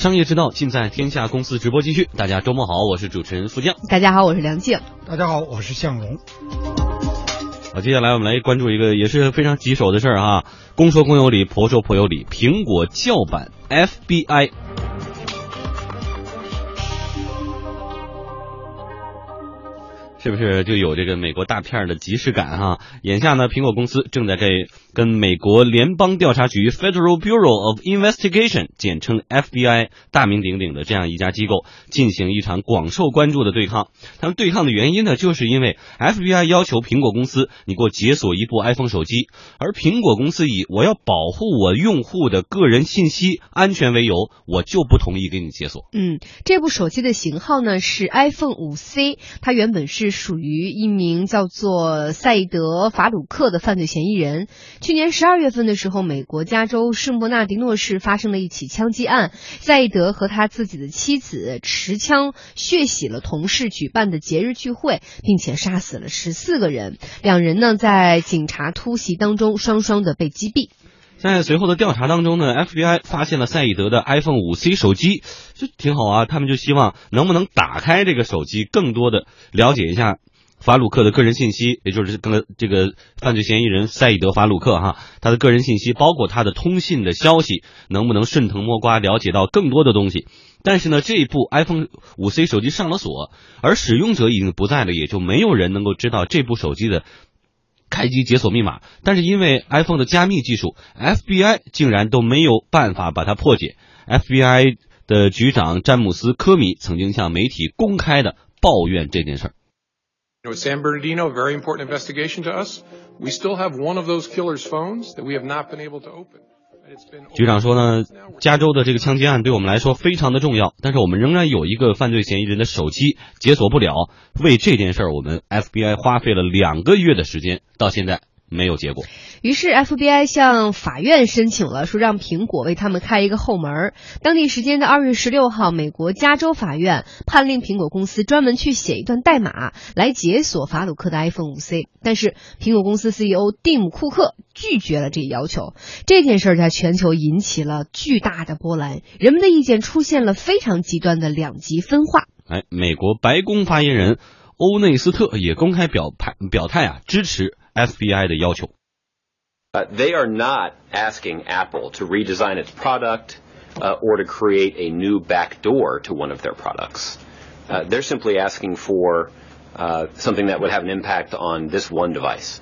商业之道尽在天下公司直播继续。大家周末好，我是主持人付江。大家好，我是梁静。大家好，我是向荣。好，接下来我们来关注一个也是非常棘手的事儿哈。公说公有理，婆说婆有理。苹果叫板 FBI。是不是就有这个美国大片的即视感哈？眼下呢，苹果公司正在这跟美国联邦调查局 （Federal Bureau of Investigation） 简称 FBI 大名鼎鼎的这样一家机构进行一场广受关注的对抗。他们对抗的原因呢，就是因为 FBI 要求苹果公司你给我解锁一部 iPhone 手机，而苹果公司以我要保护我用户的个人信息安全为由，我就不同意给你解锁。嗯，这部手机的型号呢是 iPhone 5C，它原本是。属于一名叫做赛义德·法鲁克的犯罪嫌疑人。去年十二月份的时候，美国加州圣伯纳迪诺市发生了一起枪击案，赛义德和他自己的妻子持枪血洗了同事举办的节日聚会，并且杀死了十四个人。两人呢，在警察突袭当中双双的被击毙。在随后的调查当中呢，FBI 发现了赛义德的 iPhone 5C 手机，就挺好啊。他们就希望能不能打开这个手机，更多的了解一下法鲁克的个人信息，也就是跟这个犯罪嫌疑人赛义德法鲁克哈，他的个人信息，包括他的通信的消息，能不能顺藤摸瓜了解到更多的东西。但是呢，这部 iPhone 5C 手机上了锁，而使用者已经不在了，也就没有人能够知道这部手机的。开机解锁密码，但是因为 iPhone 的加密技术，FBI 竟然都没有办法把它破解。FBI 的局长詹姆斯·科米曾经向媒体公开的抱怨这件事儿。San Bernardino, very important investigation to us. We still have one of those killer's phones that we have not been able to open. 局长说呢，加州的这个枪击案对我们来说非常的重要，但是我们仍然有一个犯罪嫌疑人的手机解锁不了。为这件事儿，我们 FBI 花费了两个月的时间，到现在。没有结果，于是 FBI 向法院申请了，说让苹果为他们开一个后门。当地时间的二月十六号，美国加州法院判令苹果公司专门去写一段代码来解锁法鲁克的 iPhone 5C，但是苹果公司 CEO 蒂姆·库克拒绝了这一要求。这件事在全球引起了巨大的波澜，人们的意见出现了非常极端的两极分化。哎，美国白宫发言人欧内斯特也公开表态表态啊，支持。FBI 的要求。Uh, they are not asking Apple to redesign its product uh, or to create a new backdoor to one of their products. Uh, they're simply asking for uh, something that would have an impact on this one device.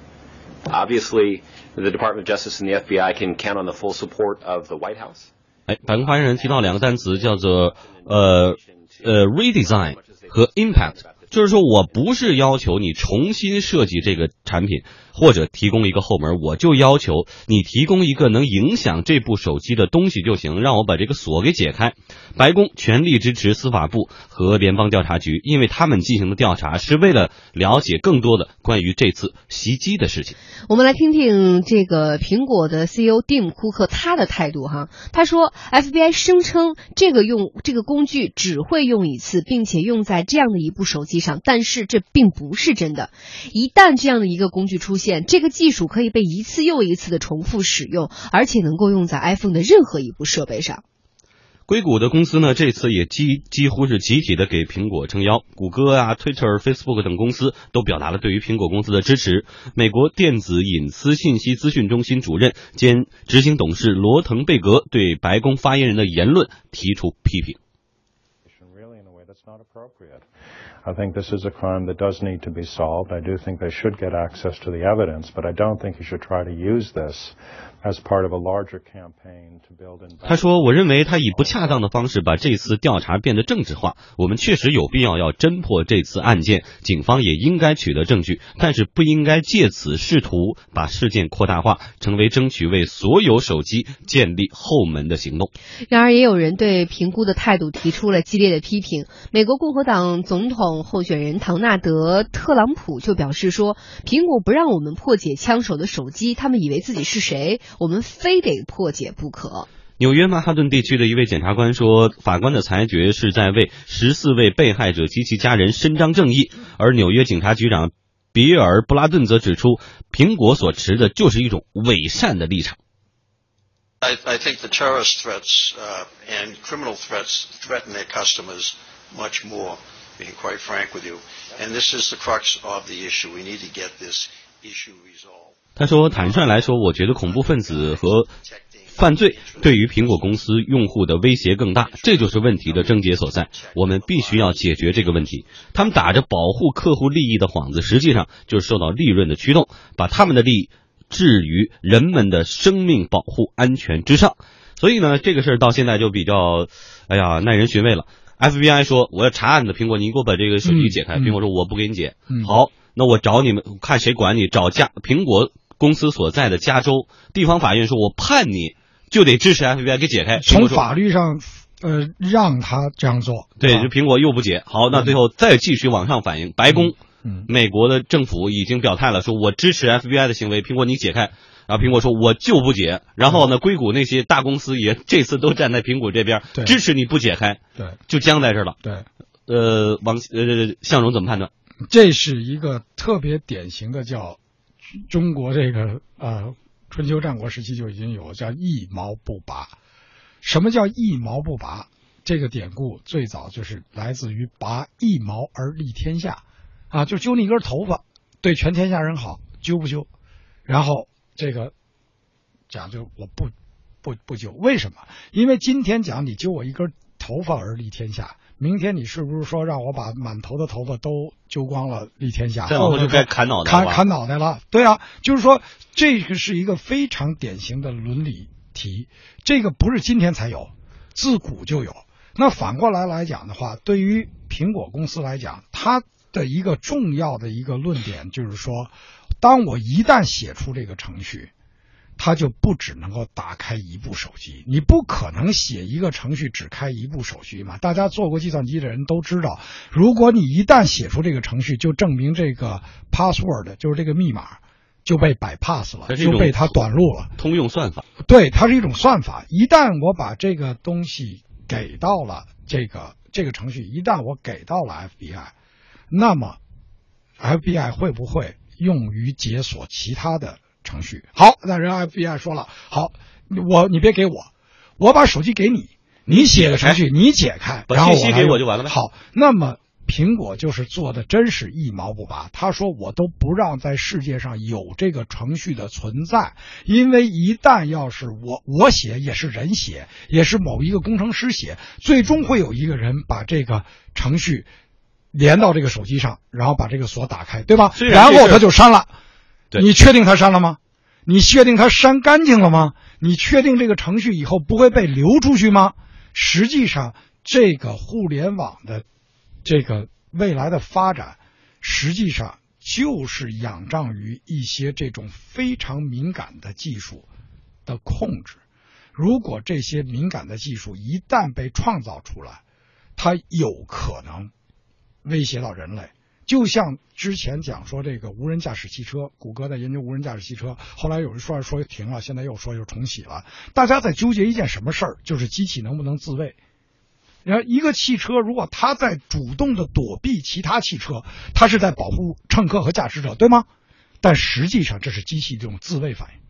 Obviously, the Department of Justice and the FBI can count on the full support of the White House. 哎，白宫发言人提到两个单词，叫做呃呃 redesign 和 impact。 就是说我不是要求你重新设计这个产品。或者提供一个后门，我就要求你提供一个能影响这部手机的东西就行，让我把这个锁给解开。白宫全力支持司法部和联邦调查局，因为他们进行的调查是为了了解更多的关于这次袭击的事情。我们来听听这个苹果的 CEO 蒂姆·库克他的态度哈。他说，FBI 声称这个用这个工具只会用一次，并且用在这样的一部手机上，但是这并不是真的。一旦这样的一个工具出现，这个技术可以被一次又一次的重复使用，而且能够用在 iPhone 的任何一部设备上。硅谷的公司呢，这次也几几乎是集体的给苹果撑腰，谷歌啊、Twitter、Facebook 等公司都表达了对于苹果公司的支持。美国电子隐私信息资讯中心主任兼执行董事罗滕贝格对白宫发言人的言论提出批评。I think this is a crime that does need to be solved. I do think they should get access to the evidence, but I don't think you should try to use this 他说：“我认为他以不恰当的方式把这次调查变得政治化。我们确实有必要要侦破这次案件，警方也应该取得证据，但是不应该借此试图把事件扩大化，成为争取为所有手机建立后门的行动。”然而，也有人对评估的态度提出了激烈的批评。美国共和党总统候选人唐纳德·特朗普就表示说：“苹果不让我们破解枪手的手机，他们以为自己是谁？”我们非得破解不可。纽约曼哈顿地区的一位检察官说，法官的裁决是在为十四位被害者及其家人伸张正义。而纽约警察局长比尔·布拉顿则指出，苹果所持的就是一种伪善的立场。I, I think the terrorist threats uh, and criminal threats threaten their customers much more, being quite frank with you. And this is the crux of the issue. We need to get this issue resolved. 他说：“坦率来说，我觉得恐怖分子和犯罪对于苹果公司用户的威胁更大，这就是问题的症结所在。我们必须要解决这个问题。他们打着保护客户利益的幌子，实际上就是受到利润的驱动，把他们的利益置于人们的生命保护安全之上。所以呢，这个事儿到现在就比较，哎呀，耐人寻味了。FBI 说我要查案子，苹果，你给我把这个手机解开。苹果说我不给你解。好，那我找你们，看谁管你？找家苹果公司所在的加州地方法院说，我判你。”就得支持 FBI 给解开。从法律上，呃，让他这样做。对，就苹果又不解。好，那最后再继续往上反映，白宫，美国的政府已经表态了，说我支持 FBI 的行为。苹果你解开，然后苹果说我就不解。然后呢，硅谷那些大公司也这次都站在苹果这边，支持你不解开。对，就僵在这儿了。对，呃，王呃向荣怎么判断？这是一个特别典型的叫中国这个呃。春秋战国时期就已经有叫一毛不拔。什么叫一毛不拔？这个典故最早就是来自于拔一毛而利天下，啊，就揪你一根头发，对全天下人好，揪不揪？然后这个讲究我不不不揪，为什么？因为今天讲你揪我一根头发而利天下。明天你是不是说让我把满头的头发都揪光了立天下？再往后就该砍脑袋砍砍脑袋了。对啊，就是说这个是一个非常典型的伦理题，这个不是今天才有，自古就有。那反过来来讲的话，对于苹果公司来讲，它的一个重要的一个论点就是说，当我一旦写出这个程序。它就不只能够打开一部手机，你不可能写一个程序只开一部手机嘛？大家做过计算机的人都知道，如果你一旦写出这个程序，就证明这个 password 就是这个密码就被 bypass 了，就被它短路了。通用算法，对，它是一种算法。一旦我把这个东西给到了这个这个程序，一旦我给到了 FBI，那么 FBI 会不会用于解锁其他的？程序好，那人 FBI 说了，好，我你别给我，我把手机给你，你写个程序你解开，然后信息给我就完了呗。好，那么苹果就是做的真是一毛不拔，他说我都不让在世界上有这个程序的存在，因为一旦要是我我写也是人写，也是某一个工程师写，最终会有一个人把这个程序连到这个手机上，然后把这个锁打开，对吧？然后他就删了。你确定他删了吗？你确定他删干净了吗？你确定这个程序以后不会被流出去吗？实际上，这个互联网的这个未来的发展，实际上就是仰仗于一些这种非常敏感的技术的控制。如果这些敏感的技术一旦被创造出来，它有可能威胁到人类。就像之前讲说这个无人驾驶汽车，谷歌在研究无人驾驶汽车，后来有人说说停了，现在又说又重启了。大家在纠结一件什么事儿，就是机器能不能自卫。然后一个汽车如果它在主动的躲避其他汽车，它是在保护乘客和驾驶者，对吗？但实际上这是机器这种自卫反应，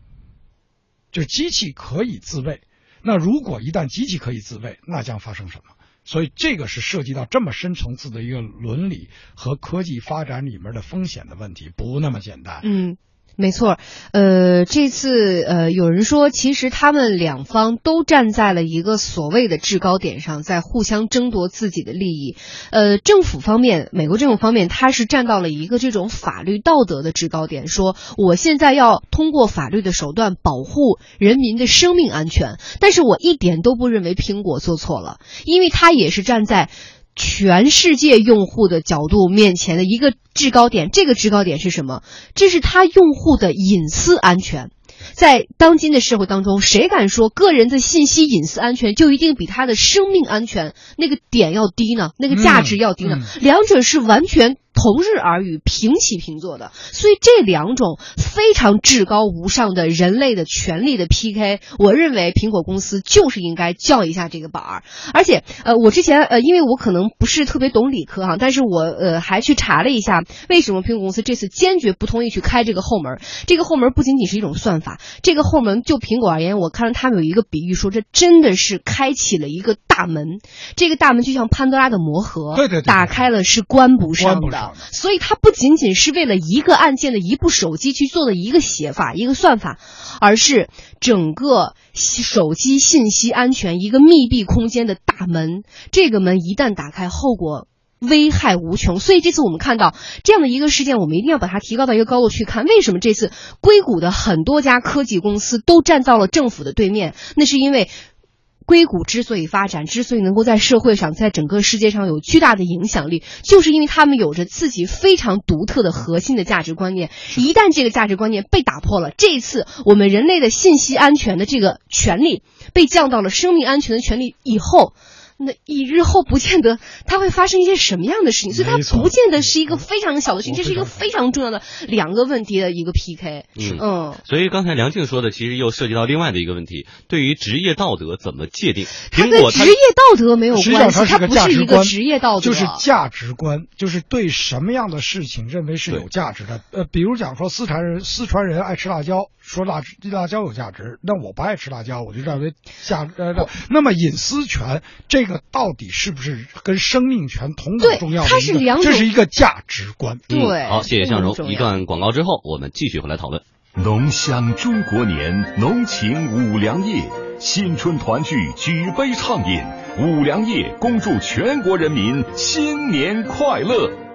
就是机器可以自卫。那如果一旦机器可以自卫，那将发生什么？所以这个是涉及到这么深层次的一个伦理和科技发展里面的风险的问题，不那么简单。嗯。没错，呃，这次呃，有人说，其实他们两方都站在了一个所谓的制高点上，在互相争夺自己的利益。呃，政府方面，美国政府方面，他是站到了一个这种法律道德的制高点，说我现在要通过法律的手段保护人民的生命安全。但是我一点都不认为苹果做错了，因为他也是站在。全世界用户的角度面前的一个制高点，这个制高点是什么？这是他用户的隐私安全。在当今的社会当中，谁敢说个人的信息隐私安全就一定比他的生命安全那个点要低呢？那个价值要低呢？两者是完全。同日而语、平起平坐的。所以这两种非常至高无上的人类的权利的 PK，我认为苹果公司就是应该叫一下这个板儿。而且，呃，我之前呃，因为我可能不是特别懂理科哈，但是我呃还去查了一下，为什么苹果公司这次坚决不同意去开这个后门？这个后门不仅仅是一种算法，这个后门就苹果而言，我看到他们有一个比喻说，这真的是开启了一个大门，这个大门就像潘多拉的魔盒，对对对打开了是关不上的，所以它不仅仅是为了一个案件的一部手机去做的一个写法、一个算法，而是整个手机信息安全一个密闭空间的大门。这个门一旦打开，后果。危害无穷，所以这次我们看到这样的一个事件，我们一定要把它提高到一个高度去看。为什么这次硅谷的很多家科技公司都站到了政府的对面？那是因为硅谷之所以发展，之所以能够在社会上、在整个世界上有巨大的影响力，就是因为他们有着自己非常独特的核心的价值观念。一旦这个价值观念被打破了，这一次我们人类的信息安全的这个权利被降到了生命安全的权利以后。那一日后不见得它会发生一些什么样的事情，所以它不见得是一个非常小的事情，这是一个非非常重要的两个问题的一个 PK。嗯嗯，所以刚才梁静说的，其实又涉及到另外的一个问题：对于职业道德怎么界定？它苹果它跟职业道德没有关系，它上它是个不是一个职业道德，就是价值观，就是对什么样的事情认为是有价值的。呃，比如讲说四川人，四川人爱吃辣椒，说辣辣椒有价值，那我不爱吃辣椒，我就认为价呃，那那么隐私权这个到底是不是跟生命权同等重要的？它是两种这是一个价值观。对嗯好，谢谢向荣一段广告之后，我们继续回来讨论。浓香中国年，浓情五粮液，新春团聚，举杯畅饮，五粮液恭祝全国人民新年快乐。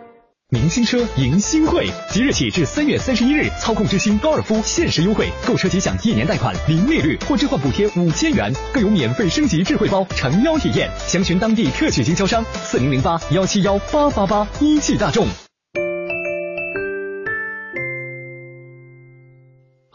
明星车迎新会，即日起至三月三十一日，操控之星高尔夫限时优惠，购车即享一年贷款零利率或置换补贴五千元，更有免费升级智慧包诚邀体验。详询当地特许经销商四零零八幺七幺八八八，一汽大众。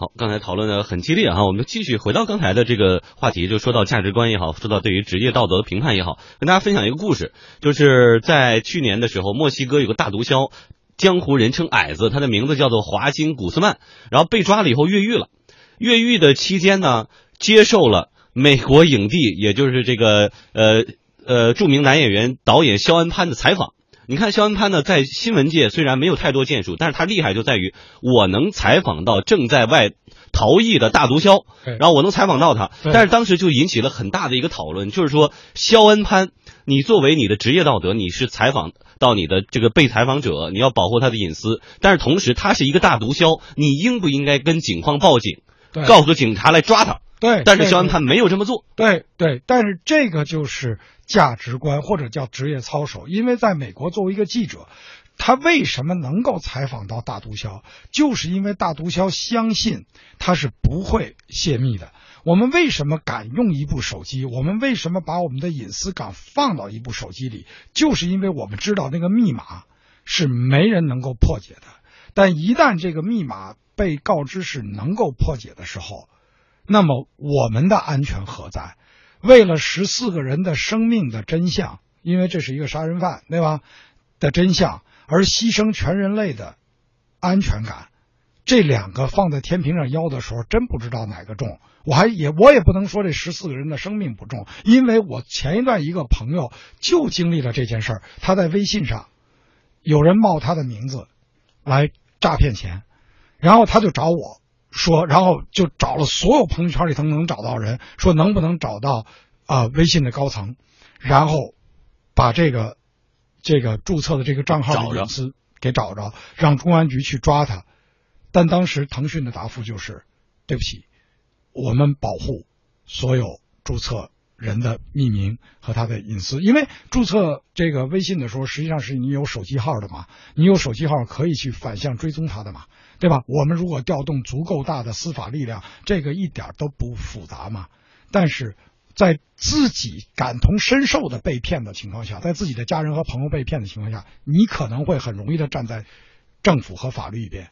好，刚才讨论的很激烈哈，我们继续回到刚才的这个话题，就说到价值观也好，说到对于职业道德的评判也好，跟大家分享一个故事，就是在去年的时候，墨西哥有个大毒枭，江湖人称矮子，他的名字叫做华金古斯曼，然后被抓了以后越狱了，越狱的期间呢，接受了美国影帝，也就是这个呃呃著名男演员导演肖恩潘的采访。你看肖恩潘呢，在新闻界虽然没有太多建树，但是他厉害就在于我能采访到正在外逃逸的大毒枭，然后我能采访到他。但是当时就引起了很大的一个讨论，就是说肖恩潘，你作为你的职业道德，你是采访到你的这个被采访者，你要保护他的隐私，但是同时他是一个大毒枭，你应不应该跟警方报警，告诉警察来抓他？对，但是肖恩潘没有这么做。对对，但是这个就是价值观或者叫职业操守，因为在美国作为一个记者，他为什么能够采访到大毒枭，就是因为大毒枭相信他是不会泄密的。我们为什么敢用一部手机？我们为什么把我们的隐私敢放到一部手机里？就是因为我们知道那个密码是没人能够破解的。但一旦这个密码被告知是能够破解的时候，那么我们的安全何在？为了十四个人的生命的真相，因为这是一个杀人犯，对吧？的真相，而牺牲全人类的安全感，这两个放在天平上腰的时候，真不知道哪个重。我还也我也不能说这十四个人的生命不重，因为我前一段一个朋友就经历了这件事儿，他在微信上有人冒他的名字来诈骗钱，然后他就找我说，然后就找了所有朋友圈里头能找到人，说能不能找到啊、微信的高层，然后把这个这个注册的这个账号的隐私给找着，让公安局去抓他。但当时腾讯的答复就是：对不起，我们保护所有注册人的匿名和他的隐私，因为注册这个微信的时候，实际上是你有手机号的嘛，你有手机号可以去反向追踪他的嘛，对吧？我们如果调动足够大的司法力量，这个一点都不复杂嘛。但是在自己感同身受的被骗的情况下，在自己的家人和朋友被骗的情况下，你可能会很容易的站在政府和法律一边。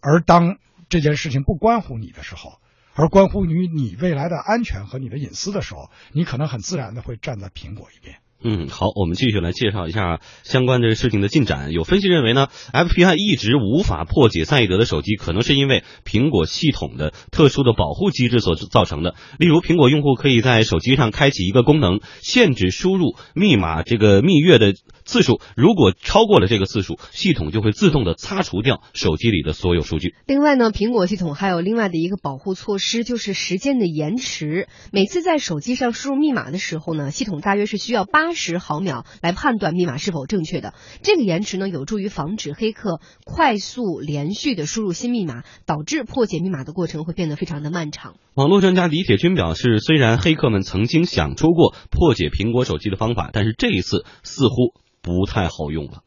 而当这件事情不关乎你的时候，而关乎于你未来的安全和你的隐私的时候，你可能很自然的会站在苹果一边。嗯，好，我们继续来介绍一下相关的事情的进展。有分析认为呢，FPI 一直无法破解赛义德的手机，可能是因为苹果系统的特殊的保护机制所造成的。例如，苹果用户可以在手机上开启一个功能，限制输入密码这个蜜月的次数，如果超过了这个次数，系统就会自动的擦除掉手机里的所有数据。另外呢，苹果系统还有另外的一个保护措施，就是时间的延迟。每次在手机上输入密码的时候呢，系统大约是需要八。十毫秒来判断密码是否正确的，这个延迟呢有助于防止黑客快速连续的输入新密码，导致破解密码的过程会变得非常的漫长。网络专家李铁军表示，虽然黑客们曾经想出过破解苹果手机的方法，但是这一次似乎不太好用了。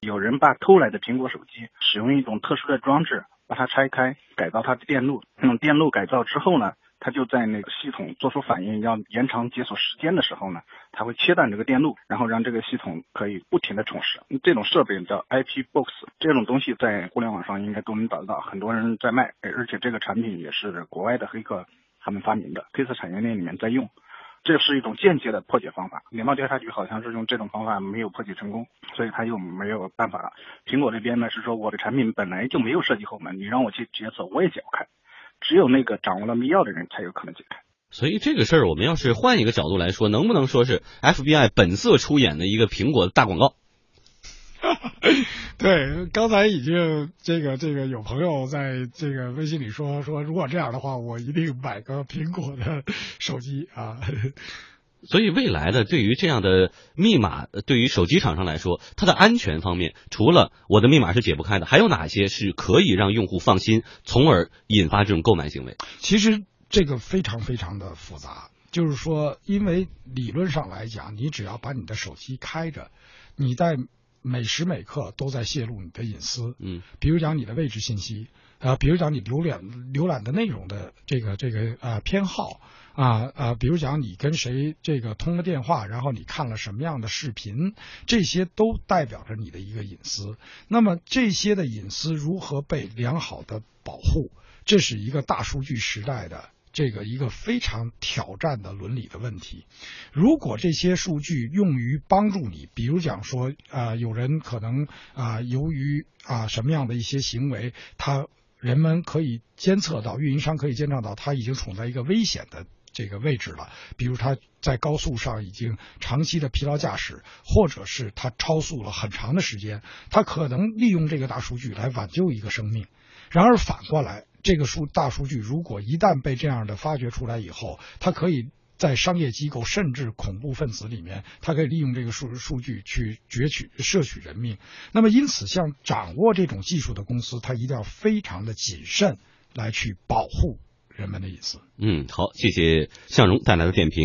有人把偷来的苹果手机使用一种特殊的装置把它拆开，改造它的电路，用电路改造之后呢？它就在那个系统做出反应，要延长解锁时间的时候呢，它会切断这个电路，然后让这个系统可以不停的重试。这种设备叫 IP Box，这种东西在互联网上应该都能找得到，很多人在卖，而且这个产品也是国外的黑客他们发明的，黑色产业链里面在用。这是一种间接的破解方法。联邦调查局好像是用这种方法没有破解成功，所以他又没有办法了。苹果这边呢是说我的产品本来就没有设计后门，你让我去解锁我也解不开。只有那个掌握了密钥的人才有可能解开，所以这个事儿我们要是换一个角度来说，能不能说是 FBI 本色出演的一个苹果的大广告？对，刚才已经这个这个有朋友在这个微信里说说，如果这样的话，我一定买个苹果的手机啊。所以未来的对于这样的密码，对于手机厂商来说，它的安全方面，除了我的密码是解不开的，还有哪些是可以让用户放心，从而引发这种购买行为？其实这个非常非常的复杂，就是说，因为理论上来讲，你只要把你的手机开着，你在每时每刻都在泄露你的隐私，嗯，比如讲你的位置信息，啊，比如讲你浏览浏览的内容的这个这个啊偏好。啊啊，比如讲你跟谁这个通了电话，然后你看了什么样的视频，这些都代表着你的一个隐私。那么这些的隐私如何被良好的保护，这是一个大数据时代的这个一个非常挑战的伦理的问题。如果这些数据用于帮助你，比如讲说啊，有人可能啊，由于啊什么样的一些行为，他人们可以监测到，运营商可以监测到他已经处在一个危险的。这个位置了，比如他在高速上已经长期的疲劳驾驶，或者是他超速了很长的时间，他可能利用这个大数据来挽救一个生命。然而反过来，这个数大数据如果一旦被这样的发掘出来以后，它可以在商业机构甚至恐怖分子里面，它可以利用这个数数据去攫取摄取人命。那么因此，像掌握这种技术的公司，它一定要非常的谨慎来去保护。人们的隐私。嗯，好，谢谢向荣带来的点评。